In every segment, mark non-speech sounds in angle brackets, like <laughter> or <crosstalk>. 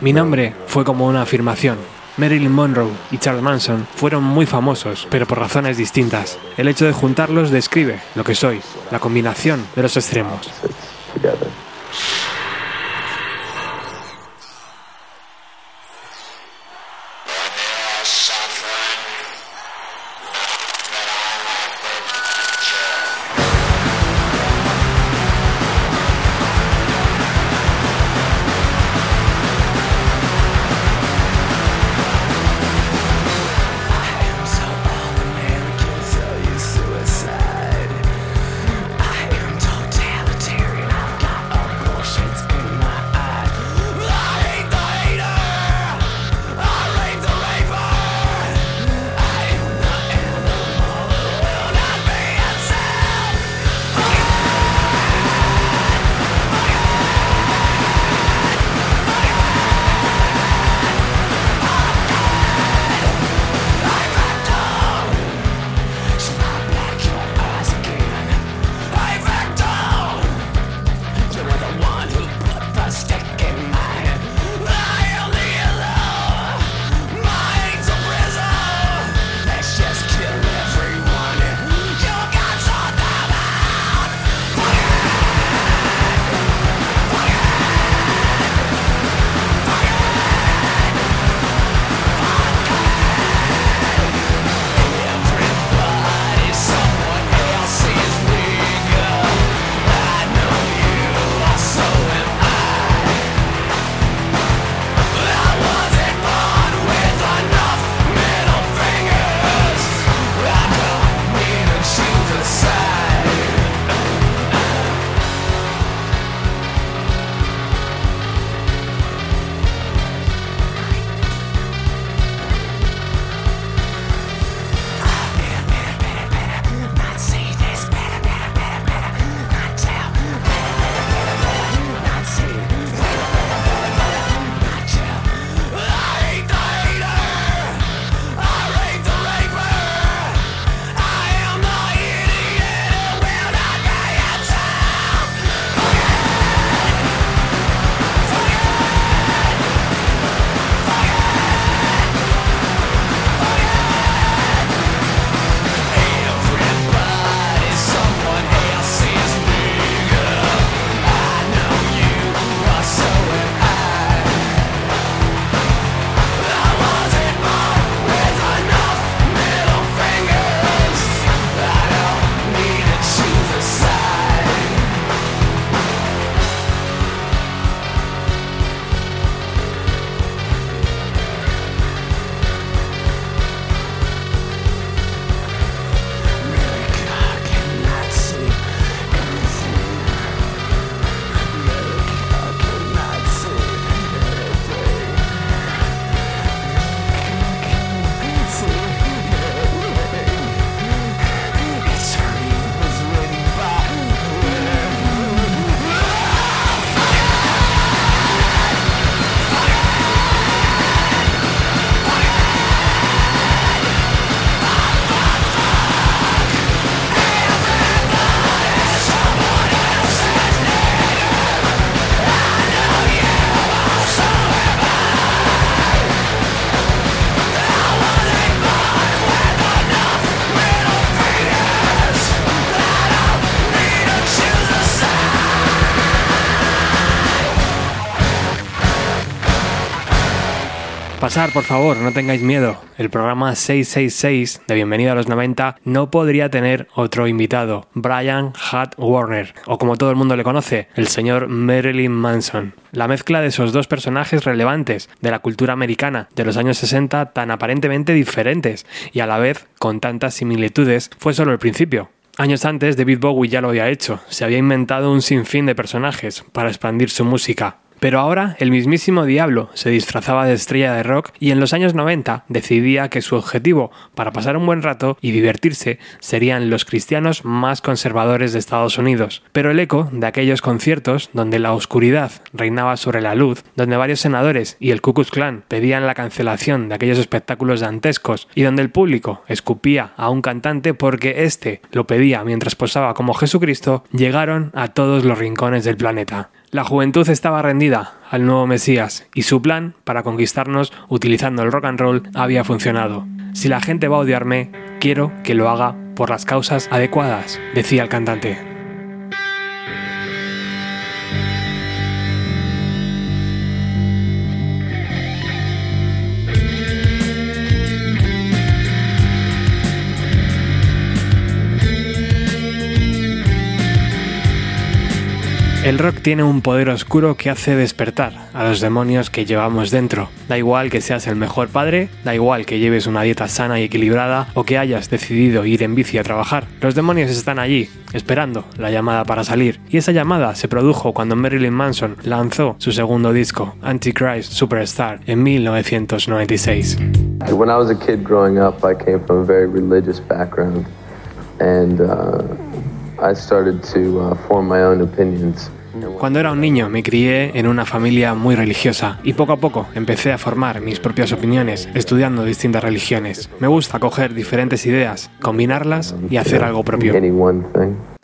Mi nombre fue como una afirmación. Marilyn Monroe y Charles Manson fueron muy famosos, pero por razones distintas. El hecho de juntarlos describe lo que soy, la combinación de los extremos. Pasar, por favor, no tengáis miedo. El programa 666 de Bienvenido a los 90 no podría tener otro invitado, Brian Hutt Warner, o como todo el mundo le conoce, el señor Marilyn Manson. La mezcla de esos dos personajes relevantes de la cultura americana de los años 60 tan aparentemente diferentes y a la vez con tantas similitudes fue solo el principio. Años antes, David Bowie ya lo había hecho, se había inventado un sinfín de personajes para expandir su música, pero ahora el mismísimo diablo se disfrazaba de estrella de rock y en los años 90 decidía que su objetivo para pasar un buen rato y divertirse serían los cristianos más conservadores de Estados Unidos. Pero el eco de aquellos conciertos donde la oscuridad reinaba sobre la luz, donde varios senadores y el Ku Klux Klan pedían la cancelación de aquellos espectáculos dantescos y donde el público escupía a un cantante porque éste lo pedía mientras posaba como Jesucristo, llegaron a todos los rincones del planeta. La juventud estaba rendida al nuevo Mesías y su plan para conquistarnos utilizando el rock and roll había funcionado. Si la gente va a odiarme, quiero que lo haga por las causas adecuadas, decía el cantante. El rock tiene un poder oscuro que hace despertar a los demonios que llevamos dentro. Da igual que seas el mejor padre, da igual que lleves una dieta sana y equilibrada o que hayas decidido ir en bici a trabajar. Los demonios están allí, esperando la llamada para salir. Y esa llamada se produjo cuando Marilyn Manson lanzó su segundo disco, Antichrist Superstar, en 1996. When I was a kid growing up, I came from a very religious background and uh, I started to uh, form my own opinions. Cuando era un niño me crié en una familia muy religiosa y poco a poco empecé a formar mis propias opiniones estudiando distintas religiones. Me gusta coger diferentes ideas, combinarlas y hacer algo propio.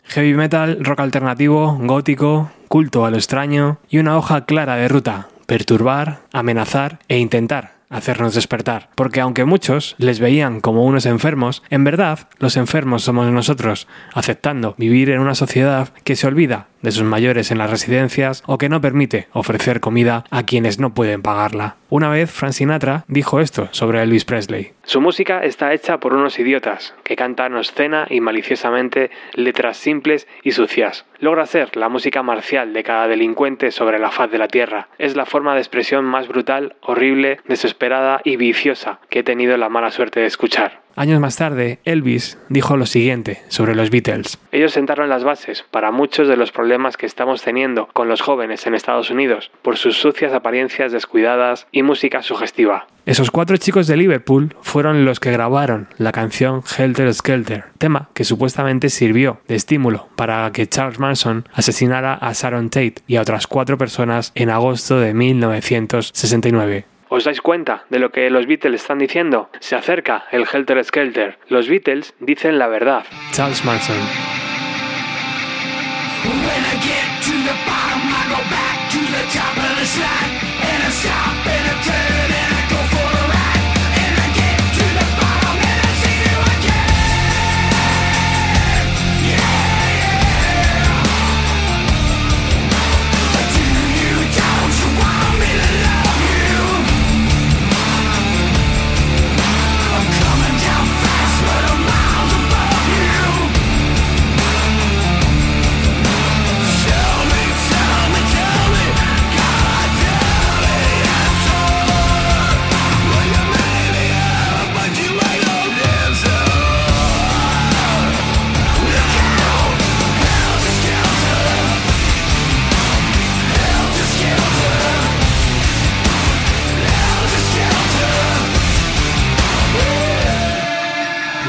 Heavy metal, rock alternativo, gótico, culto a lo extraño y una hoja clara de ruta, perturbar, amenazar e intentar hacernos despertar. Porque aunque muchos les veían como unos enfermos, en verdad los enfermos somos nosotros, aceptando vivir en una sociedad que se olvida de sus mayores en las residencias o que no permite ofrecer comida a quienes no pueden pagarla. Una vez Frank Sinatra dijo esto sobre Elvis Presley. Su música está hecha por unos idiotas que cantan obscena y maliciosamente letras simples y sucias. Logra ser la música marcial de cada delincuente sobre la faz de la tierra. Es la forma de expresión más brutal, horrible, desesperada y viciosa que he tenido la mala suerte de escuchar. Años más tarde, Elvis dijo lo siguiente sobre los Beatles. Ellos sentaron las bases para muchos de los problemas que estamos teniendo con los jóvenes en Estados Unidos por sus sucias apariencias descuidadas y música sugestiva. Esos cuatro chicos de Liverpool fueron los que grabaron la canción Helter Skelter, tema que supuestamente sirvió de estímulo para que Charles Manson asesinara a Sharon Tate y a otras cuatro personas en agosto de 1969. ¿Os dais cuenta de lo que los Beatles están diciendo? Se acerca el Helter Skelter. Los Beatles dicen la verdad. Charles Manson.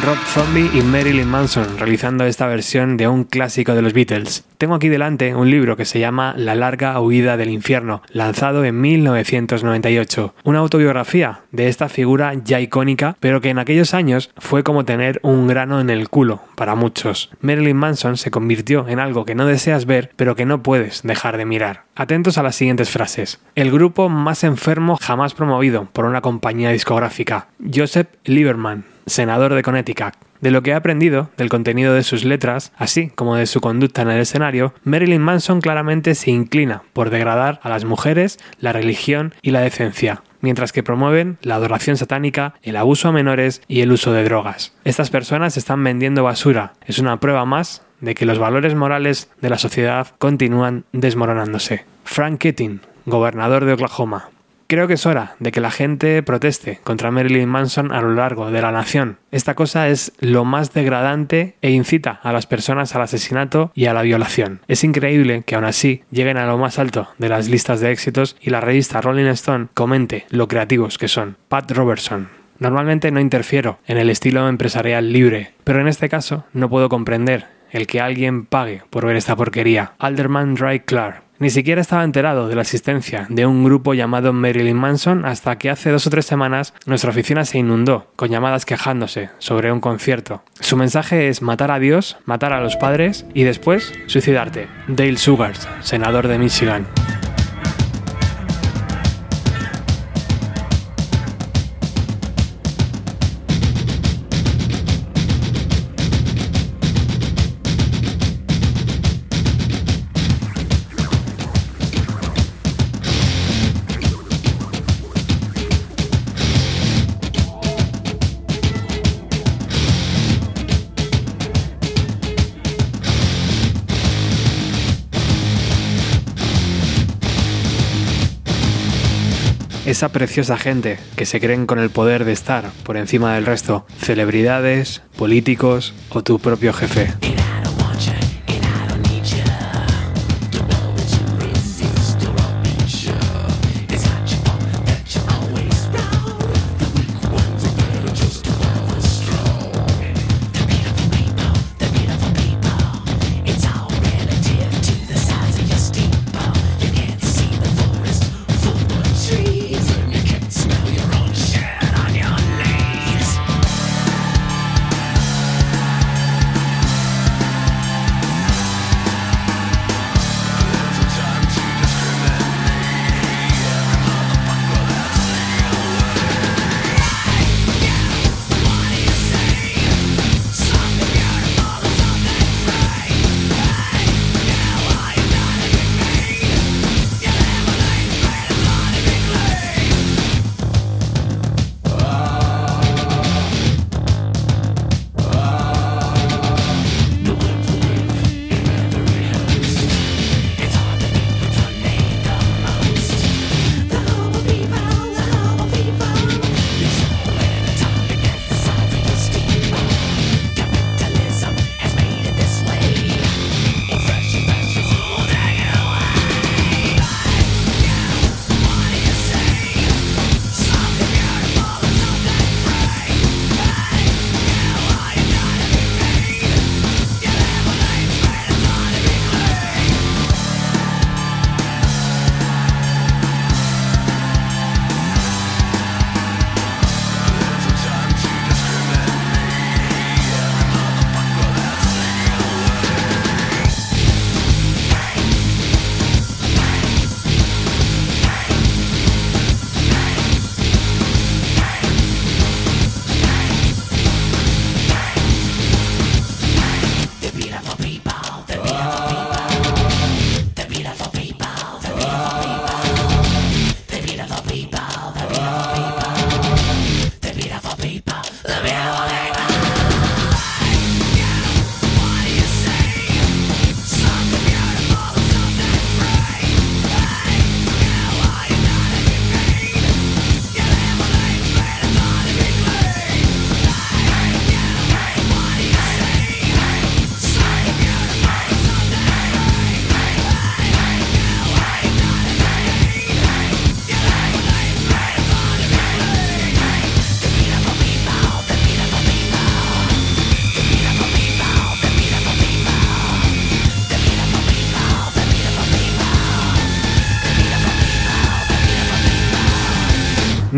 Rob Zombie y Marilyn Manson realizando esta versión de un clásico de los Beatles. Tengo aquí delante un libro que se llama La larga huida del infierno, lanzado en 1998. Una autobiografía de esta figura ya icónica, pero que en aquellos años fue como tener un grano en el culo para muchos. Marilyn Manson se convirtió en algo que no deseas ver, pero que no puedes dejar de mirar. Atentos a las siguientes frases. El grupo más enfermo jamás promovido por una compañía discográfica. Joseph Lieberman senador de Connecticut. De lo que ha aprendido del contenido de sus letras, así como de su conducta en el escenario, Marilyn Manson claramente se inclina por degradar a las mujeres, la religión y la decencia, mientras que promueven la adoración satánica, el abuso a menores y el uso de drogas. Estas personas están vendiendo basura. Es una prueba más de que los valores morales de la sociedad continúan desmoronándose. Frank Keating, gobernador de Oklahoma, Creo que es hora de que la gente proteste contra Marilyn Manson a lo largo de la nación. Esta cosa es lo más degradante e incita a las personas al asesinato y a la violación. Es increíble que aún así lleguen a lo más alto de las listas de éxitos y la revista Rolling Stone comente lo creativos que son. Pat Robertson. Normalmente no interfiero en el estilo empresarial libre, pero en este caso no puedo comprender el que alguien pague por ver esta porquería. Alderman Dry Clark Ni siquiera estaba enterado de la existencia de un grupo llamado Marilyn Manson hasta que hace dos o tres semanas nuestra oficina se inundó con llamadas quejándose sobre un concierto. Su mensaje es matar a Dios, matar a los padres y después suicidarte. Dale Sugars, senador de Michigan. Esa preciosa gente que se creen con el poder de estar por encima del resto, celebridades, políticos o tu propio jefe.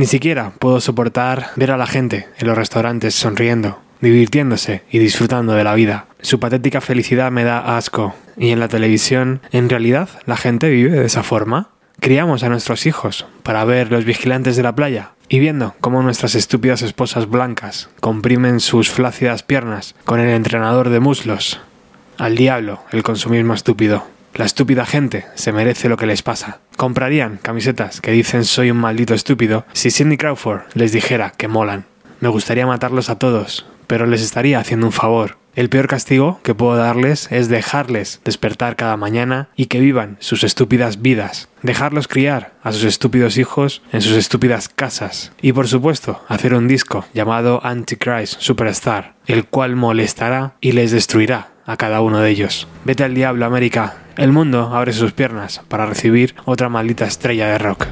Siquiera puedo soportar ver a la gente en los restaurantes sonriendo, divirtiéndose y disfrutando de la vida. Su patética felicidad me da asco. Y en la televisión, ¿en realidad la gente vive de esa forma? Criamos a nuestros hijos para ver los vigilantes de la playa y viendo cómo nuestras estúpidas esposas blancas comprimen sus flácidas piernas con el entrenador de muslos. Al diablo el consumismo estúpido. La estúpida gente se merece lo que les pasa. Comprarían camisetas que dicen soy un maldito estúpido si Sidney Crawford les dijera que molan. Me gustaría matarlos a todos, pero les estaría haciendo un favor. El peor castigo que puedo darles es dejarles despertar cada mañana y que vivan sus estúpidas vidas. Dejarlos criar a sus estúpidos hijos en sus estúpidas casas. Y por supuesto, hacer un disco llamado Antichrist Superstar, el cual molestará y les destruirá a cada uno de ellos. Vete al diablo, América. El mundo abre sus piernas para recibir otra maldita estrella de rock.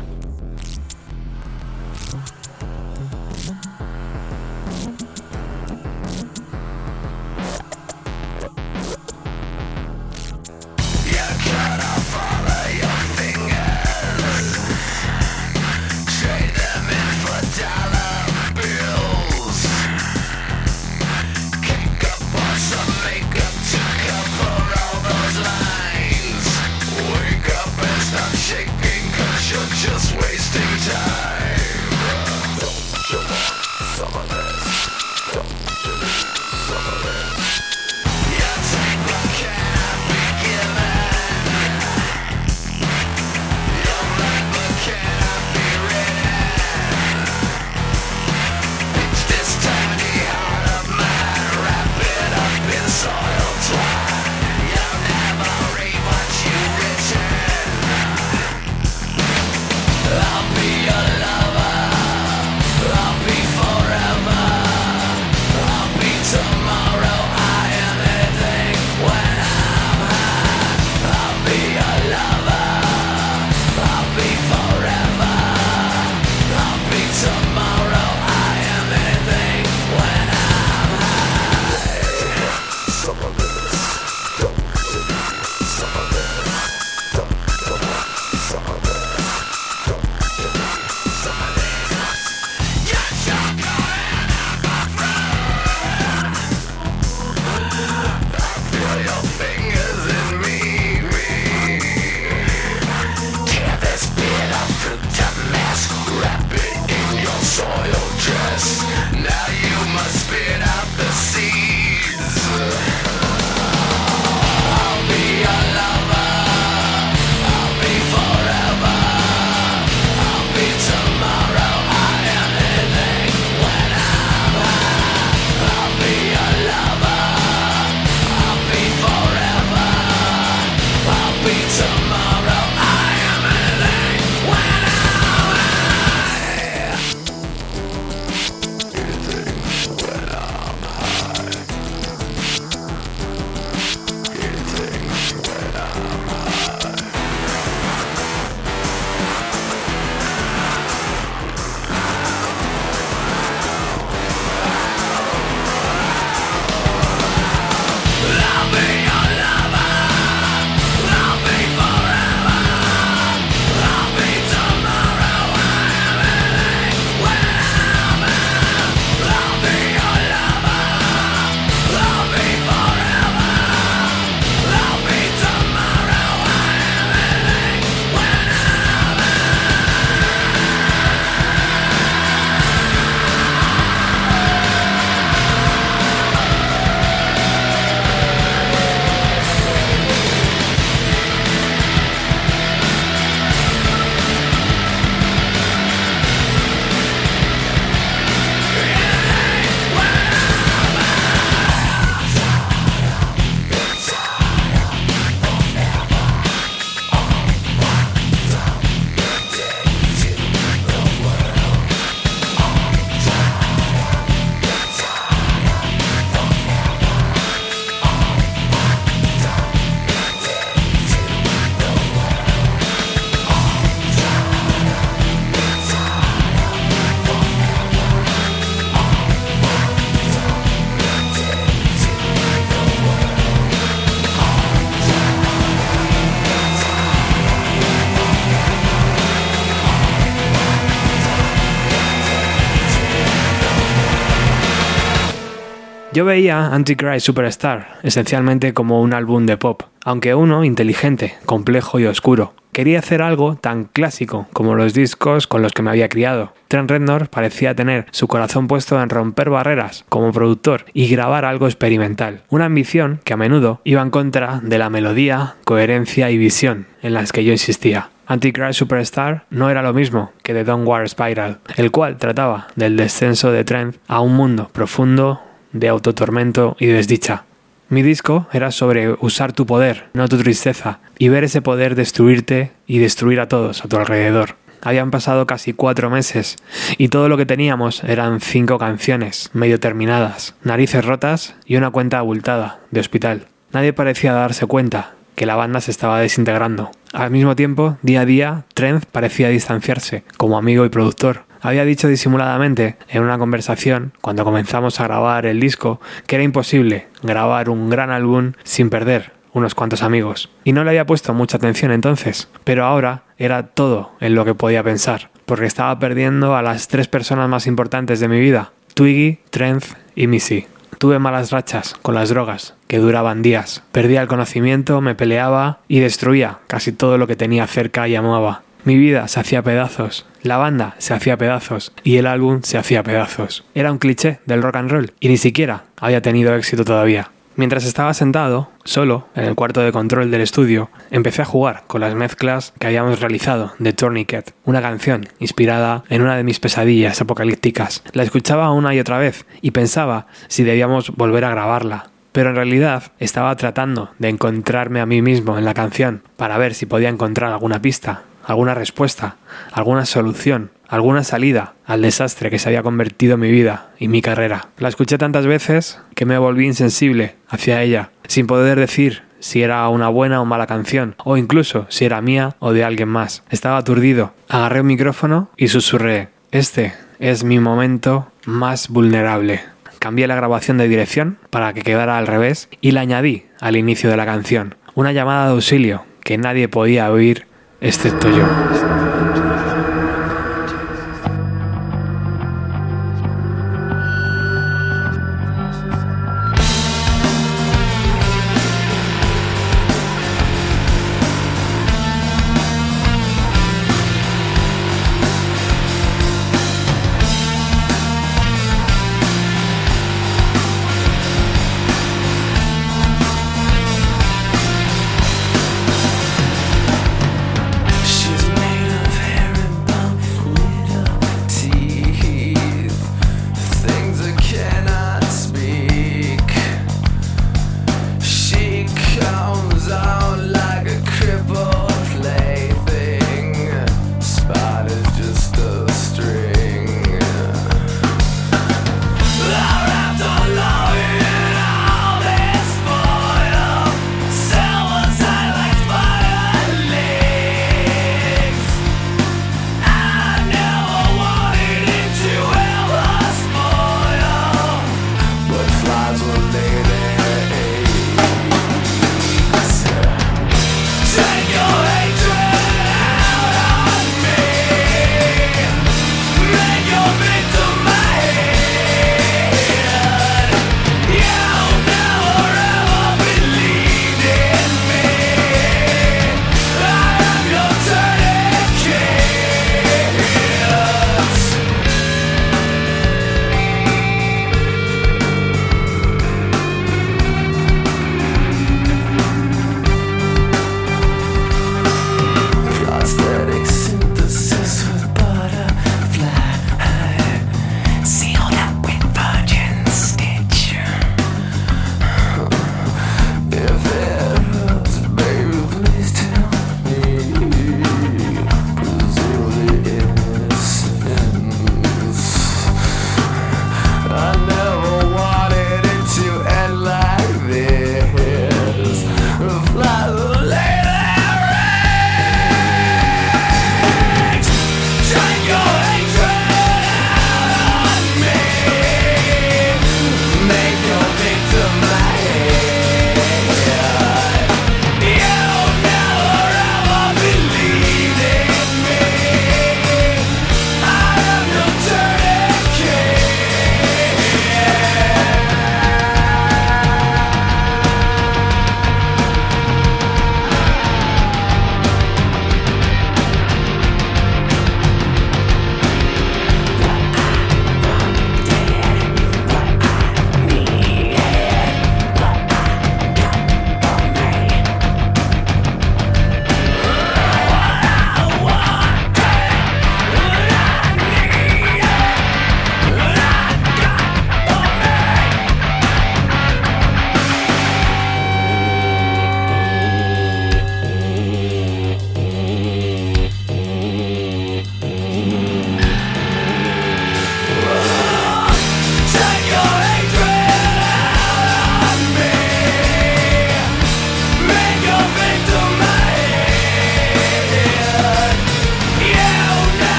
Yo veía Antichrist Superstar esencialmente como un álbum de pop, aunque uno inteligente, complejo y oscuro. Quería hacer algo tan clásico como los discos con los que me había criado. Trent Reznor parecía tener su corazón puesto en romper barreras como productor y grabar algo experimental, una ambición que a menudo iba en contra de la melodía, coherencia y visión en las que yo insistía. Antichrist Superstar no era lo mismo que The War Spiral, el cual trataba del descenso de Trent a un mundo profundo, de autotormento y desdicha. Mi disco era sobre usar tu poder, no tu tristeza, y ver ese poder destruirte y destruir a todos a tu alrededor. Habían pasado casi cuatro meses y todo lo que teníamos eran cinco canciones, medio terminadas, narices rotas y una cuenta abultada, de hospital. Nadie parecía darse cuenta que la banda se estaba desintegrando. Al mismo tiempo, día a día, Trent parecía distanciarse, como amigo y productor, había dicho disimuladamente en una conversación, cuando comenzamos a grabar el disco, que era imposible grabar un gran álbum sin perder unos cuantos amigos. Y no le había puesto mucha atención entonces, pero ahora era todo en lo que podía pensar, porque estaba perdiendo a las tres personas más importantes de mi vida, Twiggy, Trent y Missy. Tuve malas rachas con las drogas, que duraban días. Perdía el conocimiento, me peleaba y destruía casi todo lo que tenía cerca y amaba. Mi vida se hacía pedazos, la banda se hacía pedazos y el álbum se hacía pedazos. Era un cliché del rock and roll y ni siquiera había tenido éxito todavía. Mientras estaba sentado, solo, en el cuarto de control del estudio, empecé a jugar con las mezclas que habíamos realizado de Tourniquet, una canción inspirada en una de mis pesadillas apocalípticas. La escuchaba una y otra vez y pensaba si debíamos volver a grabarla. Pero en realidad estaba tratando de encontrarme a mí mismo en la canción para ver si podía encontrar alguna pista alguna respuesta, alguna solución, alguna salida al desastre que se había convertido mi vida y mi carrera. La escuché tantas veces que me volví insensible hacia ella, sin poder decir si era una buena o mala canción, o incluso si era mía o de alguien más. Estaba aturdido. Agarré un micrófono y susurré, este es mi momento más vulnerable. Cambié la grabación de dirección para que quedara al revés y la añadí al inicio de la canción. Una llamada de auxilio que nadie podía oír excepto yo.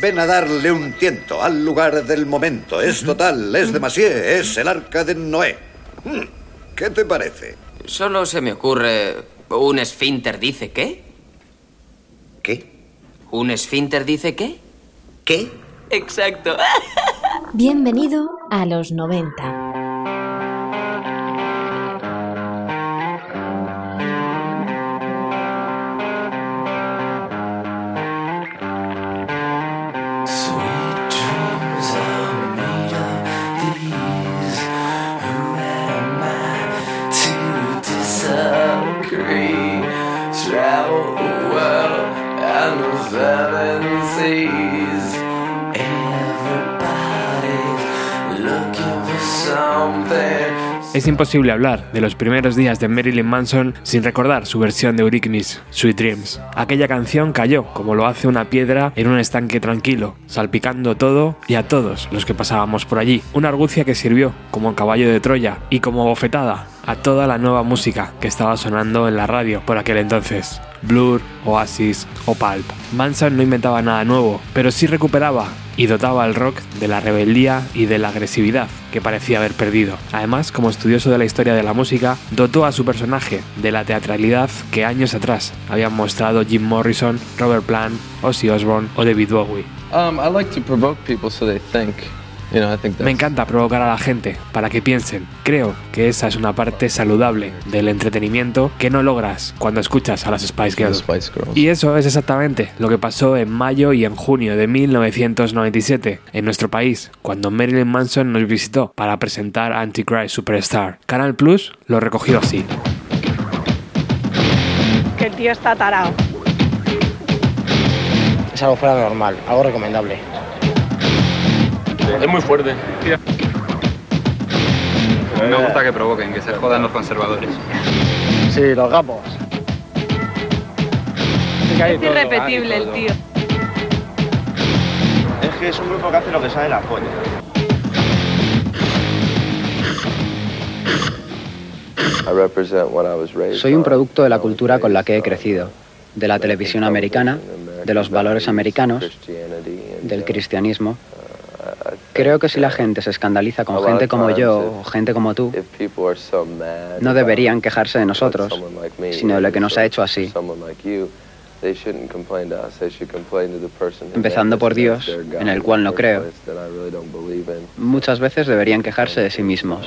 Ven a darle un tiento al lugar del momento. Es total, es demasiado, es el arca de Noé. Hmm, ¿Qué te parece? Solo se me ocurre... ¿Un esfínter dice qué? ¿Qué? ¿Un esfínter dice qué? ¿Qué? Exacto. <laughs> Bienvenido a los 90. Imposible hablar de los primeros días de Marilyn Manson sin recordar su versión de Eurythmics, Sweet Dreams. Aquella canción cayó como lo hace una piedra en un estanque tranquilo, salpicando todo y a todos los que pasábamos por allí. Una argucia que sirvió como caballo de Troya y como bofetada a toda la nueva música que estaba sonando en la radio por aquel entonces. Blur, Oasis o Pulp. Manson no inventaba nada nuevo, pero sí recuperaba y dotaba al rock de la rebeldía y de la agresividad que parecía haber perdido. Además, como estudioso de la historia de la música, dotó a su personaje de la teatralidad que años atrás habían mostrado Jim Morrison, Robert Plant, Ozzy Osbourne o David Bowie. Um. Me encanta provocar a la gente para que piensen. Creo que esa es una parte saludable del entretenimiento que no logras cuando escuchas a las Spice Girls. Y eso es exactamente lo que pasó en mayo y en junio de 1997 en nuestro país, cuando Marilyn Manson nos visitó para presentar Antichrist Superstar. Canal Plus lo recogió así. Que el tío está tarao. Es algo fuera de normal, algo recomendable. Es muy fuerte. Me gusta que provoquen, que se jodan los conservadores. Sí, los gapos. Es irrepetible el tío. Es que es un grupo que hace lo que sale la polla. Soy un producto de la cultura con la que he crecido, de la televisión americana, de los valores americanos, del cristianismo. Creo que si la gente se escandaliza con gente como yo o gente como tú, no deberían quejarse de nosotros, sino de lo que nos ha hecho así. empezando por Dios, en el cual no creo. Muchas veces deberían quejarse de sí mismos.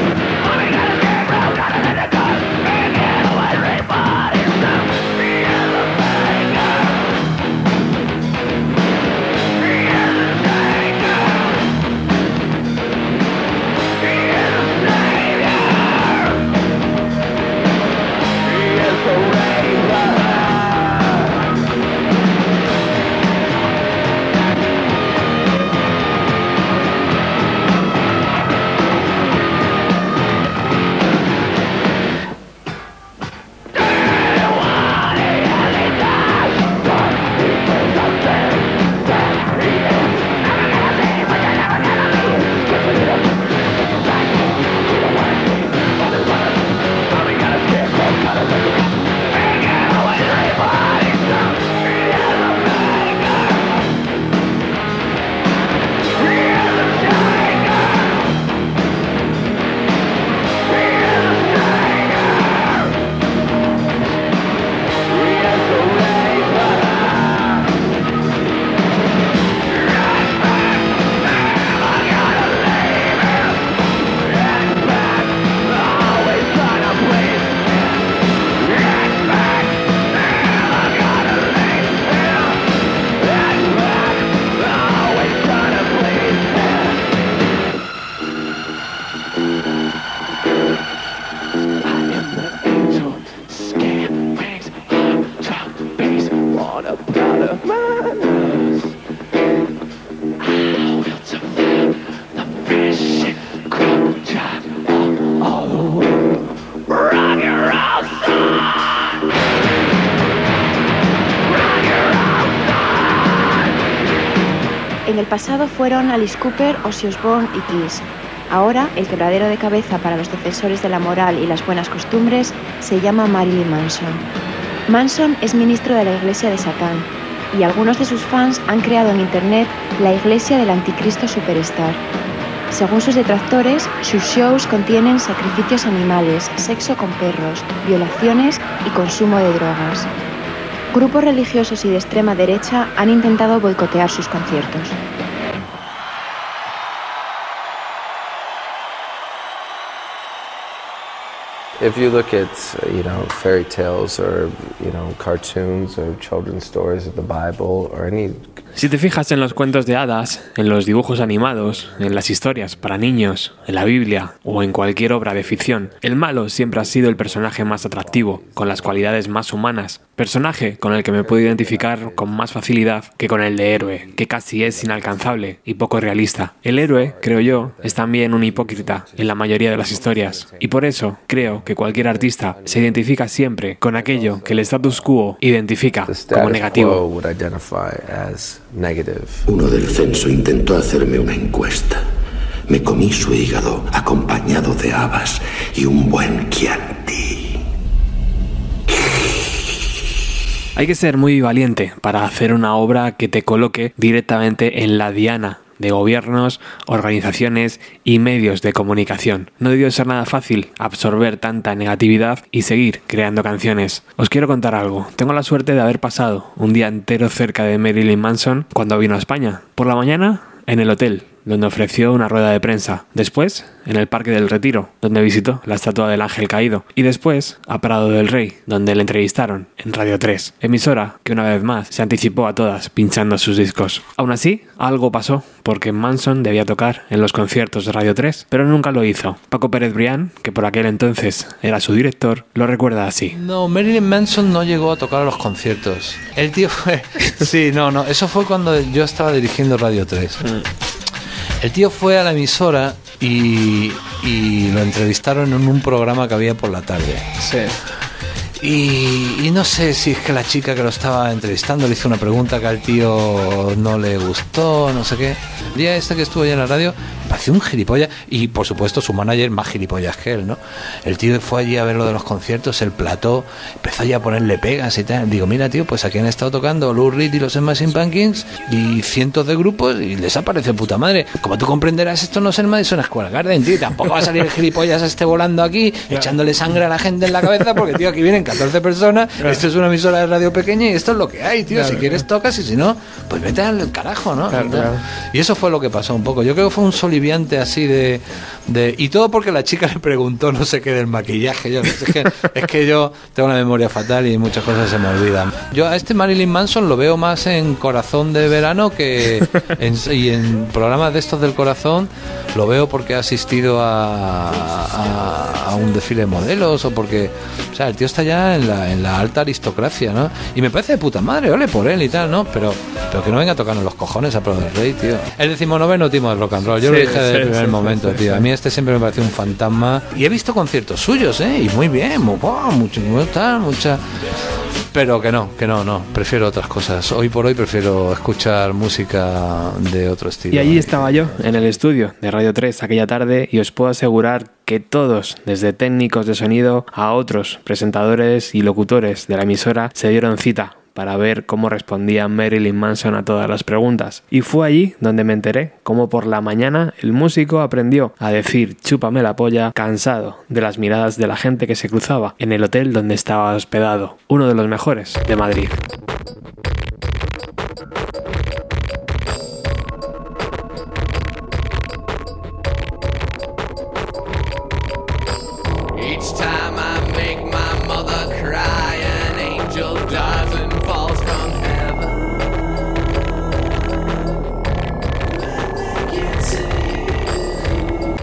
sauce. pasado fueron Alice Cooper, Ozzy Osbourne y Kiss. Ahora, el quebradero de cabeza para los defensores de la moral y las buenas costumbres se llama Marilyn Manson. Manson es ministro de la Iglesia de Satán y algunos de sus fans han creado en Internet la Iglesia del Anticristo Superstar. Según sus detractores, sus shows contienen sacrificios animales, sexo con perros, violaciones y consumo de drogas. Grupos religiosos y de extrema derecha han intentado boicotear sus conciertos. If you look at, you know, fairy tales or, you know, cartoons or children's stories of the Bible or any Si te fijas en los cuentos de hadas, en los dibujos animados, en las historias para niños, en la Biblia o en cualquier obra de ficción, el malo siempre ha sido el personaje más atractivo, con las cualidades más humanas, personaje con el que me puedo identificar con más facilidad que con el de héroe, que casi es inalcanzable y poco realista. El héroe, creo yo, es también un hipócrita en la mayoría de las historias, y por eso creo que cualquier artista se identifica siempre con aquello que el status quo identifica como negativo. Uno del censo intentó hacerme una encuesta. Me comí su hígado acompañado de habas y un buen Chianti. Hay que ser muy valiente para hacer una obra que te coloque directamente en la diana de gobiernos, organizaciones y medios de comunicación. No debió ser nada fácil absorber tanta negatividad y seguir creando canciones. Os quiero contar algo. Tengo la suerte de haber pasado un día entero cerca de Marilyn Manson cuando vino a España. Por la mañana, en el hotel, donde ofreció una rueda de prensa. Después, en el Parque del Retiro, donde visitó la estatua del ángel caído. Y después, a Prado del Rey, donde le entrevistaron en Radio 3, emisora que una vez más se anticipó a todas pinchando sus discos. Aún así, algo pasó, porque Manson debía tocar en los conciertos de Radio 3, pero nunca lo hizo. Paco Pérez Brián, que por aquel entonces era su director, lo recuerda así. No, Marilyn Manson no llegó a tocar a los conciertos. El tío fue... <laughs> Sí, no, no, eso fue cuando yo estaba dirigiendo Radio 3. El tío fue a la emisora y, lo entrevistaron en un programa que había por la tarde. Sí. Y, y no sé si es que la chica que lo estaba entrevistando le hizo una pregunta que al tío no le gustó, no sé qué. El día este que estuvo allá en la radio, pareció un gilipollas. Y por supuesto, su manager más gilipollas que él, ¿no? El tío fue allí a ver lo de los conciertos, el plató, empezó ya a ponerle pegas y tal. Digo, mira, tío, pues aquí han estado tocando Lou Reed y los Smashing Pumpkins y cientos de grupos y les aparece puta madre. Como tú comprenderás, esto no es el Madison Square Garden, tío. Tampoco va a salir el gilipollas este volando aquí, echándole sangre a la gente en la cabeza, porque, tío, aquí vienen 14 personas, esto es una emisora de radio pequeña y esto es lo que hay, tío. Claro, si quieres tocas y si no, pues vete al carajo, ¿no? Y eso fue lo que pasó un poco. Yo creo que fue un soliviante así de, de- Y todo porque la chica <laughs> le preguntó no sé qué del maquillaje. Yo, es, que, <laughs> es que yo tengo una memoria fatal y muchas cosas se me olvidan. Yo a este Marilyn Manson lo veo más en Corazón de Verano que <laughs> en, y en programas de estos del corazón lo veo porque ha asistido a, a- a un desfile de modelos o porque... O sea, el tío está ya en la, en la alta aristocracia, ¿no? Y me parece de puta madre, ole por él y tal, ¿no? Pero, pero que no venga a tocarnos los cojones a Pro del Rey, tío. El decimonoveno timo del rock and roll. Yo lo Sí, dije desde el primer momento, tío. A mí este siempre me pareció un fantasma. Y he visto conciertos suyos, ¿eh? Y muy bien, muy, wow, mucho, muy tal, mucha... Pero que no, que no, no. Prefiero otras cosas. Hoy por hoy prefiero escuchar música de otro estilo. Y allí estaba yo, en el estudio de Radio 3 aquella tarde, y os puedo asegurar que todos, desde técnicos de sonido a otros presentadores y locutores de la emisora, se dieron cita para ver cómo respondía Marilyn Manson a todas las preguntas. Y fue allí donde me enteré cómo por la mañana el músico aprendió a decir chúpame la polla cansado de las miradas de la gente que se cruzaba en el hotel donde estaba hospedado, uno de los mejores de Madrid.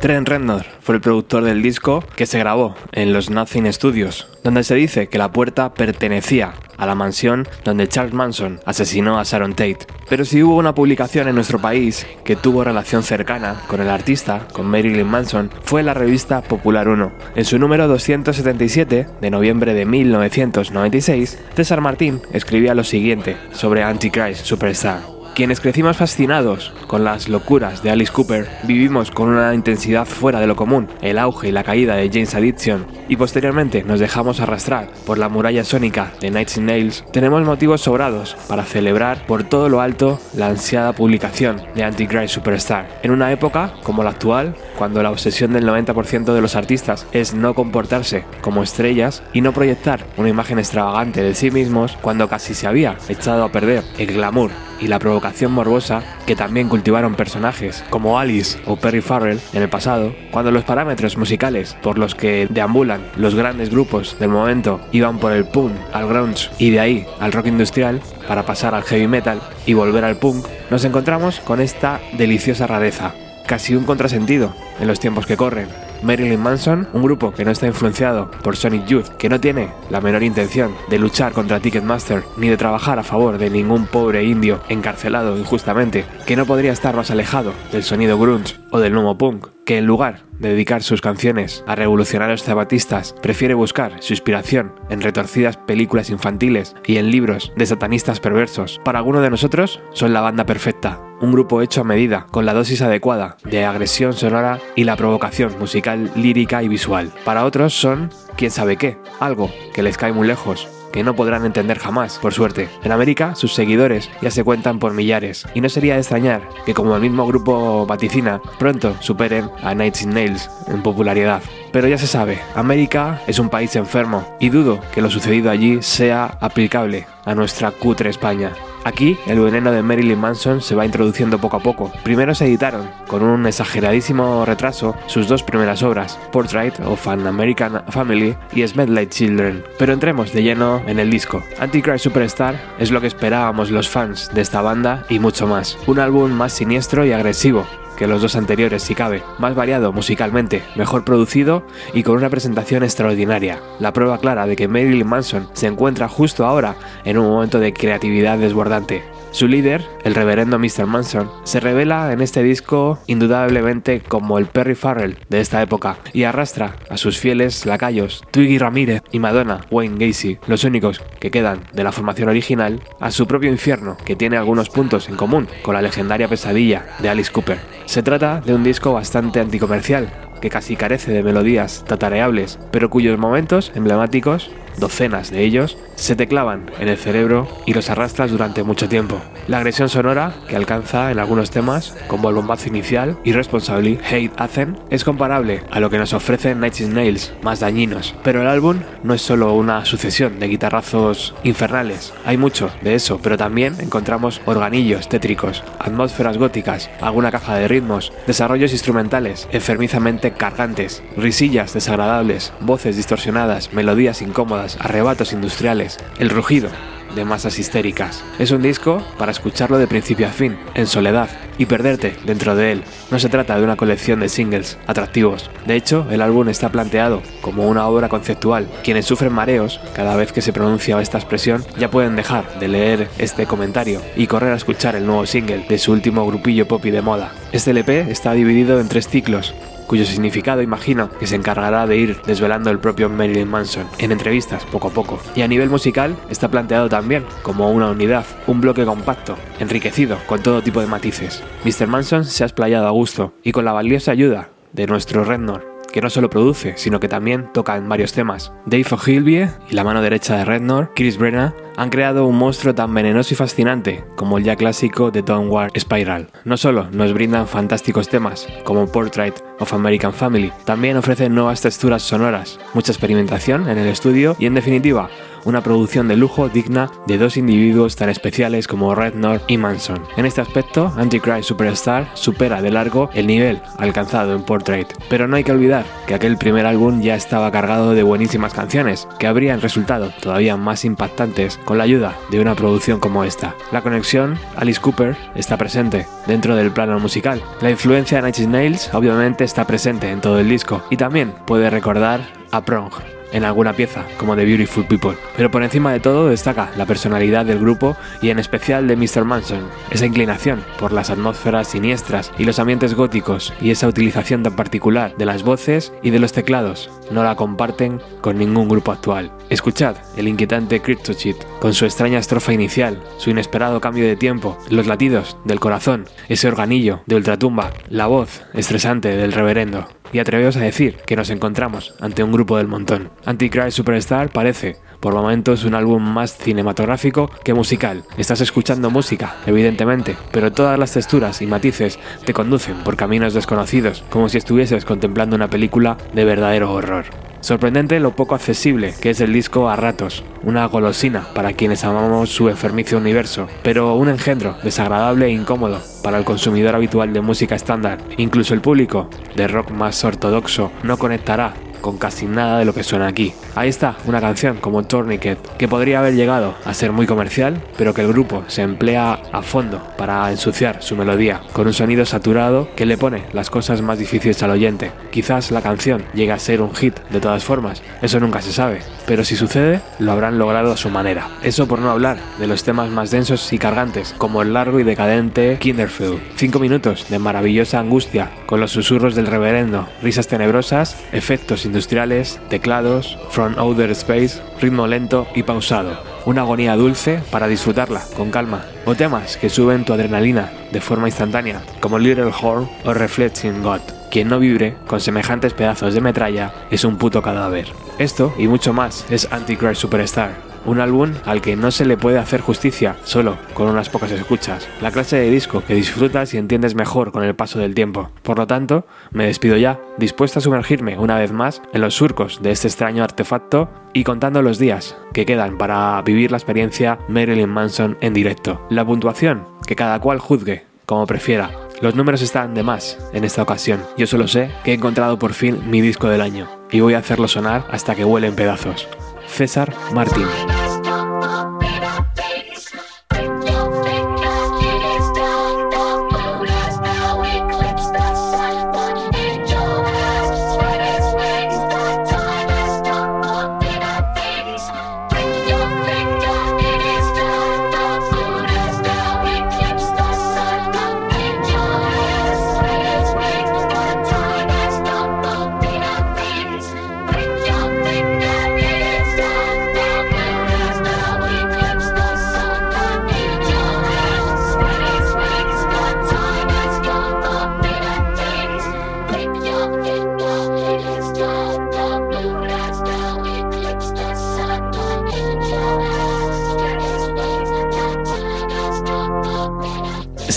Trent Reznor fue el productor del disco que se grabó en los Nothing Studios, donde se dice que la puerta pertenecía a la mansión donde Charles Manson asesinó a Sharon Tate. Pero si hubo una publicación en nuestro país que tuvo relación cercana con el artista, con Marilyn Manson, fue la revista Popular 1. En su número 277, de noviembre de 1996, César Martín escribía lo siguiente sobre Antichrist Superstar. Quienes crecimos fascinados con las locuras de Alice Cooper, vivimos con una intensidad fuera de lo común, el auge y la caída de James Addiction, y posteriormente nos dejamos arrastrar por la muralla sónica de Nights Nails, tenemos motivos sobrados para celebrar por todo lo alto la ansiada publicación de Antichrist Superstar. En una época como la actual, cuando la obsesión del 90% de los artistas es no comportarse como estrellas y no proyectar una imagen extravagante de sí mismos, cuando casi se había echado a perder el glamour y la provocación morbosa que también cultivaron personajes como Alice o Perry Farrell en el pasado, cuando los parámetros musicales por los que deambulan los grandes grupos del momento iban por el punk al grunge y de ahí al rock industrial para pasar al heavy metal y volver al punk, nos encontramos con esta deliciosa rareza, casi un contrasentido en los tiempos que corren. Marilyn Manson, un grupo que no está influenciado por Sonic Youth, que no tiene la menor intención de luchar contra Ticketmaster ni de trabajar a favor de ningún pobre indio encarcelado injustamente, que no podría estar más alejado del sonido grunge o del nuevo punk, que en lugar de dedicar sus canciones a revolucionarios zapatistas, prefiere buscar su inspiración en retorcidas películas infantiles y en libros de satanistas perversos. Para algunos de nosotros son la banda perfecta, un grupo hecho a medida, con la dosis adecuada de agresión sonora y la provocación musical, lírica y visual. Para otros son quién sabe qué, algo que les cae muy lejos, que no podrán entender jamás, por suerte. En América, sus seguidores ya se cuentan por millares, y no sería de extrañar que, como el mismo grupo vaticina, pronto superen a Nights in Nails en popularidad. Pero ya se sabe, América es un país enfermo, y dudo que lo sucedido allí sea aplicable a nuestra cutre España. Aquí, el veneno de Marilyn Manson se va introduciendo poco a poco. Primero se editaron, con un exageradísimo retraso, sus dos primeras obras, Portrait of an American Family y Smell Like Children. Pero entremos de lleno en el disco. Antichrist Superstar es lo que esperábamos los fans de esta banda y mucho más. Un álbum más siniestro y agresivo, que los dos anteriores si cabe, más variado musicalmente, mejor producido y con una presentación extraordinaria. La prueba clara de que Marilyn Manson se encuentra justo ahora en un momento de creatividad desbordante. Su líder, el reverendo Mr. Manson, se revela en este disco indudablemente como el Perry Farrell de esta época y arrastra a sus fieles lacayos, Twiggy Ramírez y Madonna Wayne Gacy, los únicos que quedan de la formación original, a su propio infierno, que tiene algunos puntos en común con la legendaria pesadilla de Alice Cooper. Se trata de un disco bastante anticomercial, que casi carece de melodías tatareables, pero cuyos momentos emblemáticos, docenas de ellos, se te clavan en el cerebro y los arrastras durante mucho tiempo. La agresión sonora que alcanza en algunos temas, como el bombazo inicial y Hate Athen, es comparable a lo que nos ofrecen Night Nails, más dañinos. Pero el álbum no es solo una sucesión de guitarrazos infernales, hay mucho de eso, pero también encontramos organillos tétricos, atmósferas góticas, alguna caja de ritmos, desarrollos instrumentales enfermizamente cargantes, risillas desagradables, voces distorsionadas, melodías incómodas, arrebatos industriales, el rugido de masas histéricas. Es un disco para escucharlo de principio a fin, en soledad, y perderte dentro de él. No se trata de una colección de singles atractivos. De hecho, el álbum está planteado como una obra conceptual. Quienes sufren mareos cada vez que se pronuncia esta expresión ya pueden dejar de leer este comentario y correr a escuchar el nuevo single de su último grupillo poppy de moda. Este LP está dividido en tres ciclos, cuyo significado imagino que se encargará de ir desvelando el propio Marilyn Manson en entrevistas poco a poco. Y a nivel musical está planteado también como una unidad, un bloque compacto, enriquecido con todo tipo de matices. Mr. Manson se ha explayado a gusto y con la valiosa ayuda de nuestro Rednor que no solo produce, sino que también toca en varios temas. Dave Ogilvie y la mano derecha de Rednor, Chris Brenna, han creado un monstruo tan venenoso y fascinante como el ya clásico de Downward Spiral. No solo nos brindan fantásticos temas, como Portrait of American Family, también ofrecen nuevas texturas sonoras, mucha experimentación en el estudio y en definitiva, una producción de lujo digna de dos individuos tan especiales como Rednor y Manson. En este aspecto, Antichrist Superstar supera de largo el nivel alcanzado en Portrait, pero no hay que olvidar que aquel primer álbum ya estaba cargado de buenísimas canciones, que habrían resultado todavía más impactantes con la ayuda de una producción como esta. La conexión Alice Cooper está presente dentro del plano musical. La influencia de Night Nails obviamente está presente en todo el disco y también puede recordar a Prong en alguna pieza, como The Beautiful People. Pero por encima de todo destaca la personalidad del grupo y en especial de Mr. Manson, esa inclinación por las atmósferas siniestras y los ambientes góticos y esa utilización tan particular de las voces y de los teclados no la comparten con ningún grupo actual. Escuchad el inquietante Cryptochit con su extraña estrofa inicial, su inesperado cambio de tiempo, los latidos del corazón, ese organillo de ultratumba, la voz estresante del reverendo y atreveos a decir que nos encontramos ante un grupo del montón. Antichrist Superstar parece, por momentos, un álbum más cinematográfico que musical. Estás escuchando música, evidentemente, pero todas las texturas y matices te conducen por caminos desconocidos, como si estuvieses contemplando una película de verdadero horror. Sorprendente lo poco accesible que es el disco a ratos, una golosina para quienes amamos su enfermizo universo, pero un engendro desagradable e incómodo para el consumidor habitual de música estándar. Incluso el público de rock más ortodoxo no conectará con casi nada de lo que suena aquí. Ahí está, una canción como Tourniquet, que podría haber llegado a ser muy comercial, pero que el grupo se emplea a fondo para ensuciar su melodía, con un sonido saturado que le pone las cosas más difíciles al oyente. Quizás la canción llegue a ser un hit de todas formas, eso nunca se sabe, pero si sucede, lo habrán logrado a su manera. Eso por no hablar de los temas más densos y cargantes, como el largo y decadente Kinderfield. Cinco minutos de maravillosa angustia, con los susurros del reverendo, risas tenebrosas, efectos industriales, teclados, From Outer Space, ritmo lento y pausado. Una agonía dulce para disfrutarla con calma. O temas que suben tu adrenalina de forma instantánea, como Little Horn o Reflecting God. Quien no vibre con semejantes pedazos de metralla es un puto cadáver. Esto y mucho más es Antichrist Superstar, un álbum al que no se le puede hacer justicia solo con unas pocas escuchas. La clase de disco que disfrutas y entiendes mejor con el paso del tiempo. Por lo tanto, me despido ya, dispuesto a sumergirme una vez más en los surcos de este extraño artefacto y contando los días que quedan para vivir la experiencia Marilyn Manson en directo. La puntuación, que cada cual juzgue como prefiera. Los números están de más en esta ocasión. Yo solo sé que he encontrado por fin mi disco del año y voy a hacerlo sonar hasta que huele en pedazos. César Martín.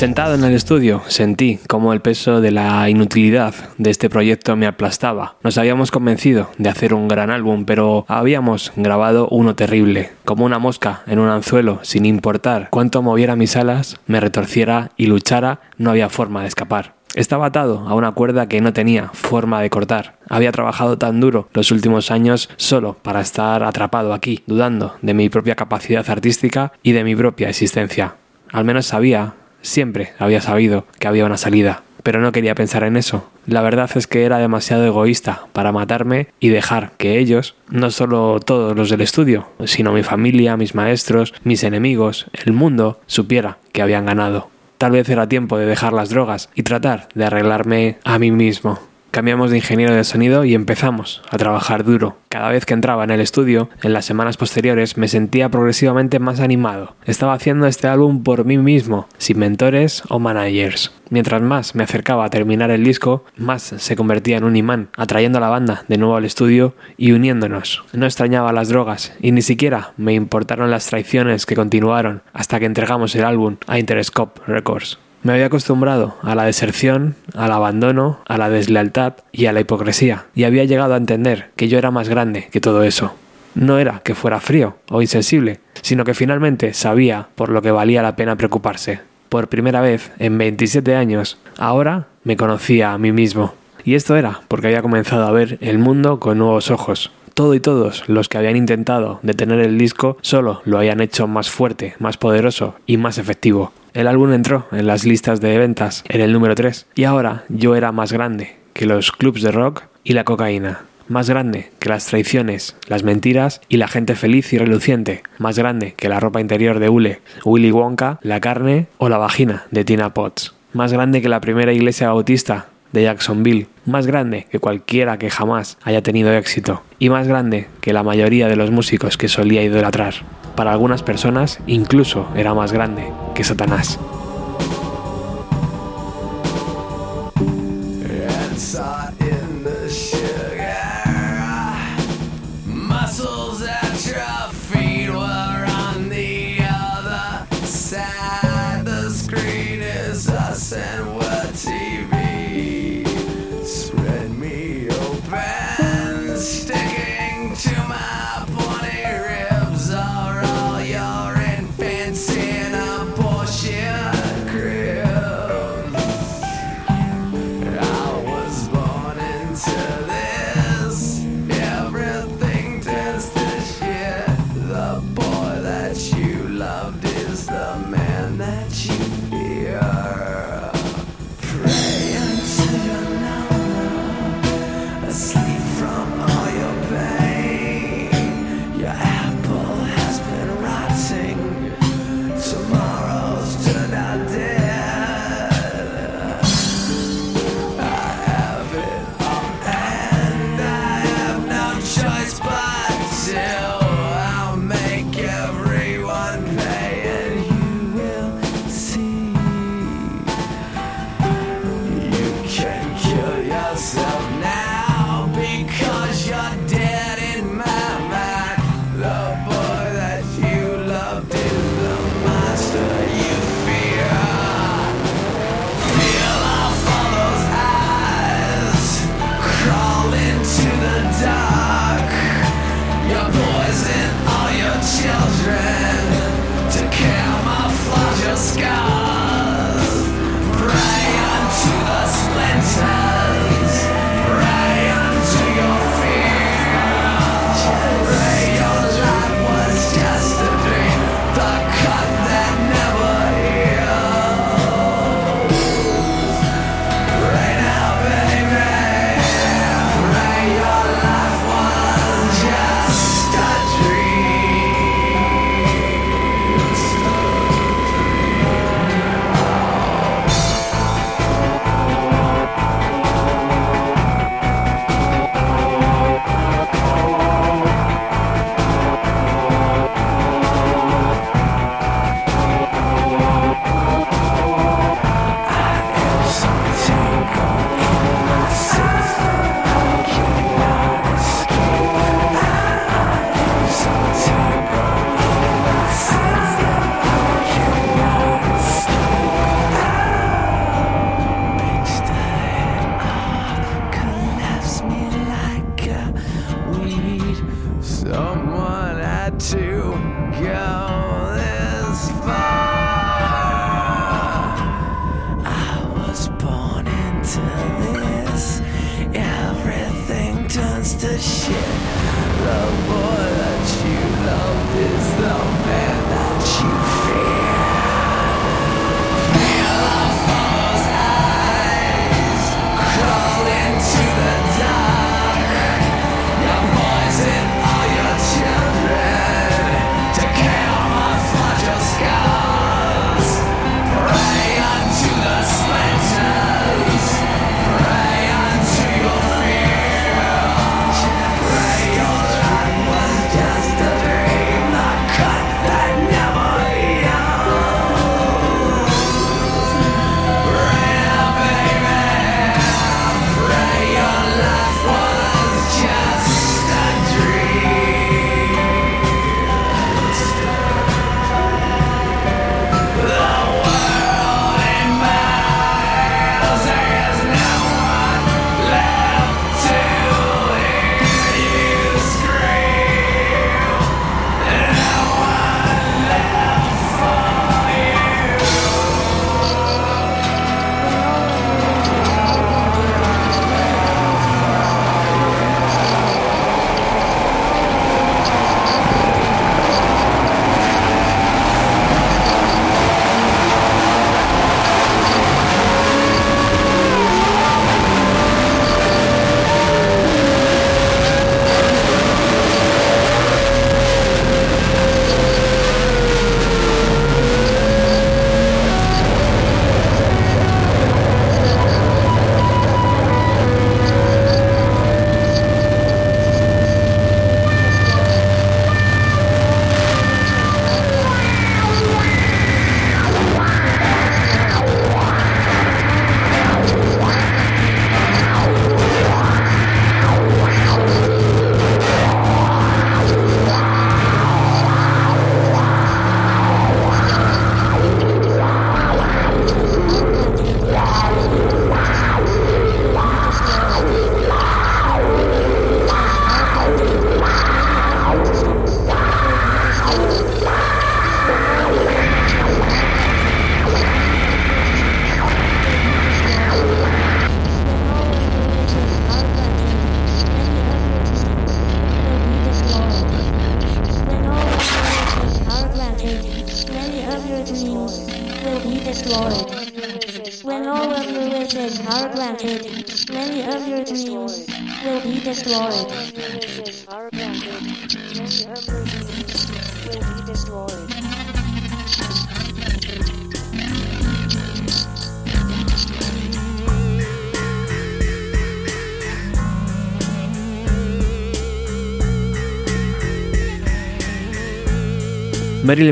Sentado en el estudio, sentí cómo el peso de la inutilidad de este proyecto me aplastaba. Nos habíamos convencido de hacer un gran álbum, pero habíamos grabado uno terrible. Como una mosca en un anzuelo, sin importar cuánto moviera mis alas, me retorciera y luchara, no había forma de escapar. Estaba atado a una cuerda que no tenía forma de cortar. Había trabajado tan duro los últimos años solo para estar atrapado aquí, dudando de mi propia capacidad artística y de mi propia existencia. Al menos sabía, siempre había sabido que había una salida, pero no quería pensar en eso. La verdad es que era demasiado egoísta para matarme y dejar que ellos, no solo todos los del estudio, sino mi familia, mis maestros, mis enemigos, el mundo, supiera que habían ganado. Tal vez era tiempo de dejar las drogas y tratar de arreglarme a mí mismo. Cambiamos de ingeniero de sonido y empezamos a trabajar duro. Cada vez que entraba en el estudio, en las semanas posteriores, me sentía progresivamente más animado. Estaba haciendo este álbum por mí mismo, sin mentores o managers. Mientras más me acercaba a terminar el disco, más se convertía en un imán, atrayendo a la banda de nuevo al estudio y uniéndonos. No extrañaba las drogas y ni siquiera me importaron las traiciones que continuaron hasta que entregamos el álbum a Interscope Records. Me había acostumbrado a la deserción, al abandono, a la deslealtad y a la hipocresía, y había llegado a entender que yo era más grande que todo eso. No era que fuera frío o insensible, sino que finalmente sabía por lo que valía la pena preocuparse. Por primera vez en 27 años, ahora me conocía a mí mismo. Y esto era porque había comenzado a ver el mundo con nuevos ojos. Todo y todos los que habían intentado detener el disco solo lo habían hecho más fuerte, más poderoso y más efectivo. El álbum entró en las listas de ventas en el número 3 y ahora yo era más grande que los clubs de rock y la cocaína. Más grande que las traiciones, las mentiras y la gente feliz y reluciente. Más grande que la ropa interior de Ule, Willy Wonka, la carne o la vagina de Tina Potts. Más grande que la primera iglesia bautista de Jacksonville, más grande que cualquiera que jamás haya tenido éxito y más grande que la mayoría de los músicos que solía idolatrar. Para algunas personas incluso era más grande que Satanás.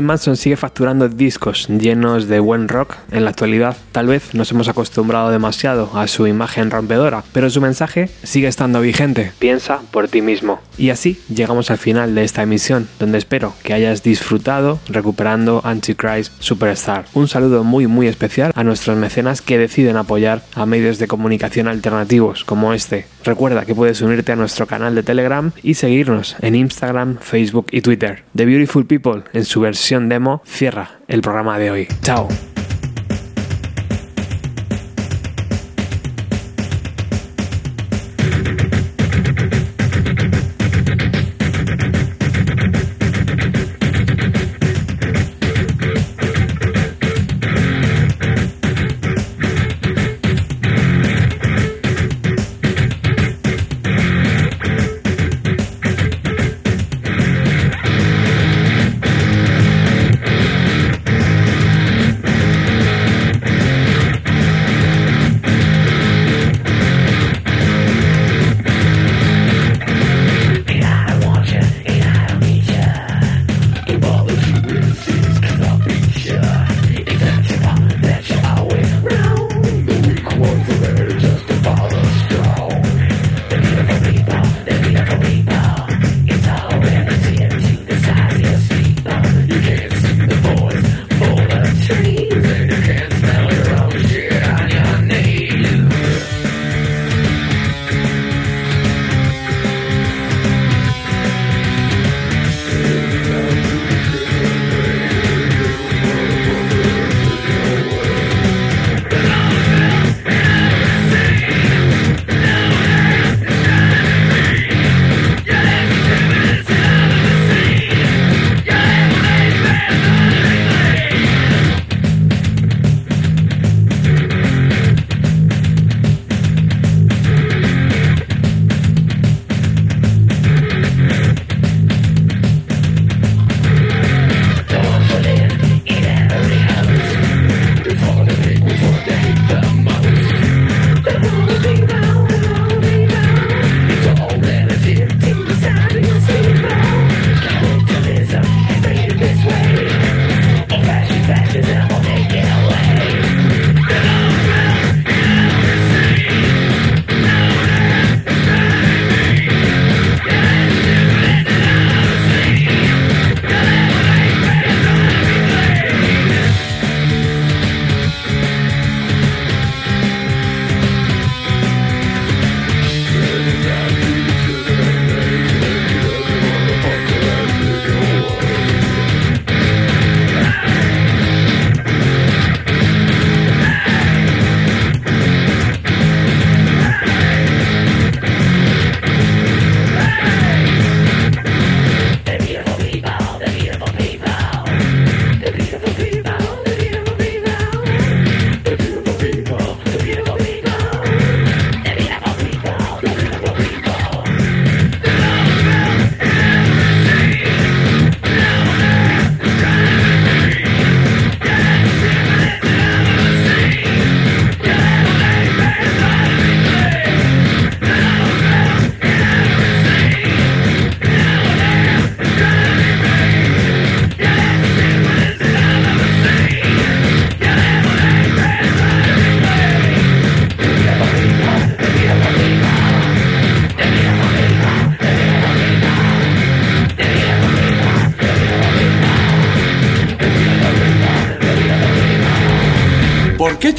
Manson sigue facturando discos llenos de buen rock en la actualidad. Tal vez nos hemos acostumbrado demasiado a su imagen rompedora, pero su mensaje sigue estando vigente. Piensa por ti mismo. Y así llegamos al final de esta emisión, donde espero que hayas disfrutado recuperando Antichrist Superstar. Un saludo muy muy especial a nuestros mecenas que deciden apoyar a medios de comunicación alternativos como este. Recuerda que puedes unirte a nuestro canal de Telegram y seguirnos en Instagram, Facebook y Twitter. The Beautiful People en su versión demo cierra el programa de hoy. Chao.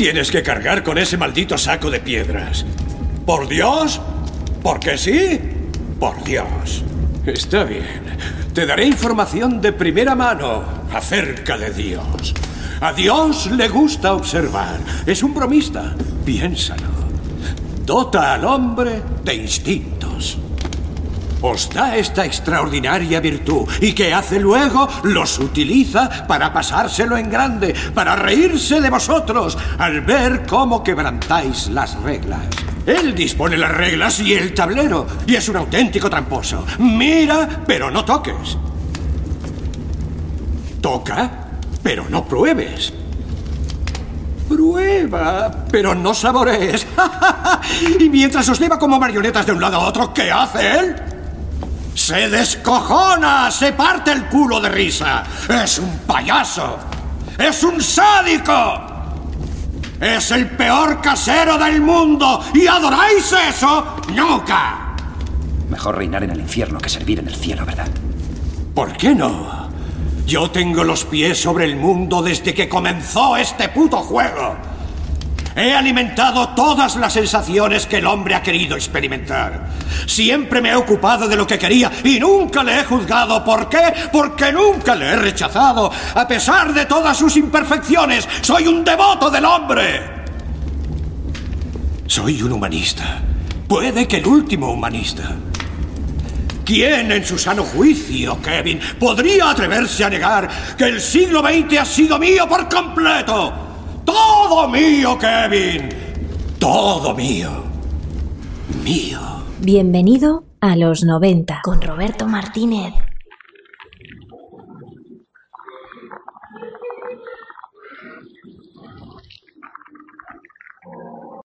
Tienes que cargar con ese maldito saco de piedras? ¿Por Dios? ¿Porque sí? Por Dios. Está bien. Te daré información de primera mano acerca de Dios. A Dios le gusta observar. Es un bromista. Piénsalo. Dota al hombre de instintos. Os da esta extraordinaria virtud y que hace luego los utiliza para pasárselo en grande, para reírse de vosotros al ver cómo quebrantáis las reglas. Él dispone las reglas y el tablero y es un auténtico tramposo. Mira, pero no toques. Toca, pero no pruebes. Prueba, pero no saborees. <laughs> y mientras os lleva como marionetas de un lado a otro, ¿qué hace él? Se descojona, se parte el culo de risa. Es un payaso. Es un sádico. Es el peor casero del mundo. ¿Y adoráis eso? Nunca. Mejor reinar en el infierno que servir en el cielo, ¿verdad? ¿Por qué no? Yo tengo los pies sobre el mundo desde que comenzó este puto juego. He alimentado todas las sensaciones que el hombre ha querido experimentar. Siempre me he ocupado de lo que quería y nunca le he juzgado. ¿Por qué? Porque nunca le he rechazado. A pesar de todas sus imperfecciones, soy un devoto del hombre. Soy un humanista. Puede que el último humanista. ¿Quién en su sano juicio, Kevin, podría atreverse a negar que el siglo XX ha sido mío por completo? Todo mío, Kevin. Todo mío. Mío. Bienvenido a los 90 con Roberto Martínez.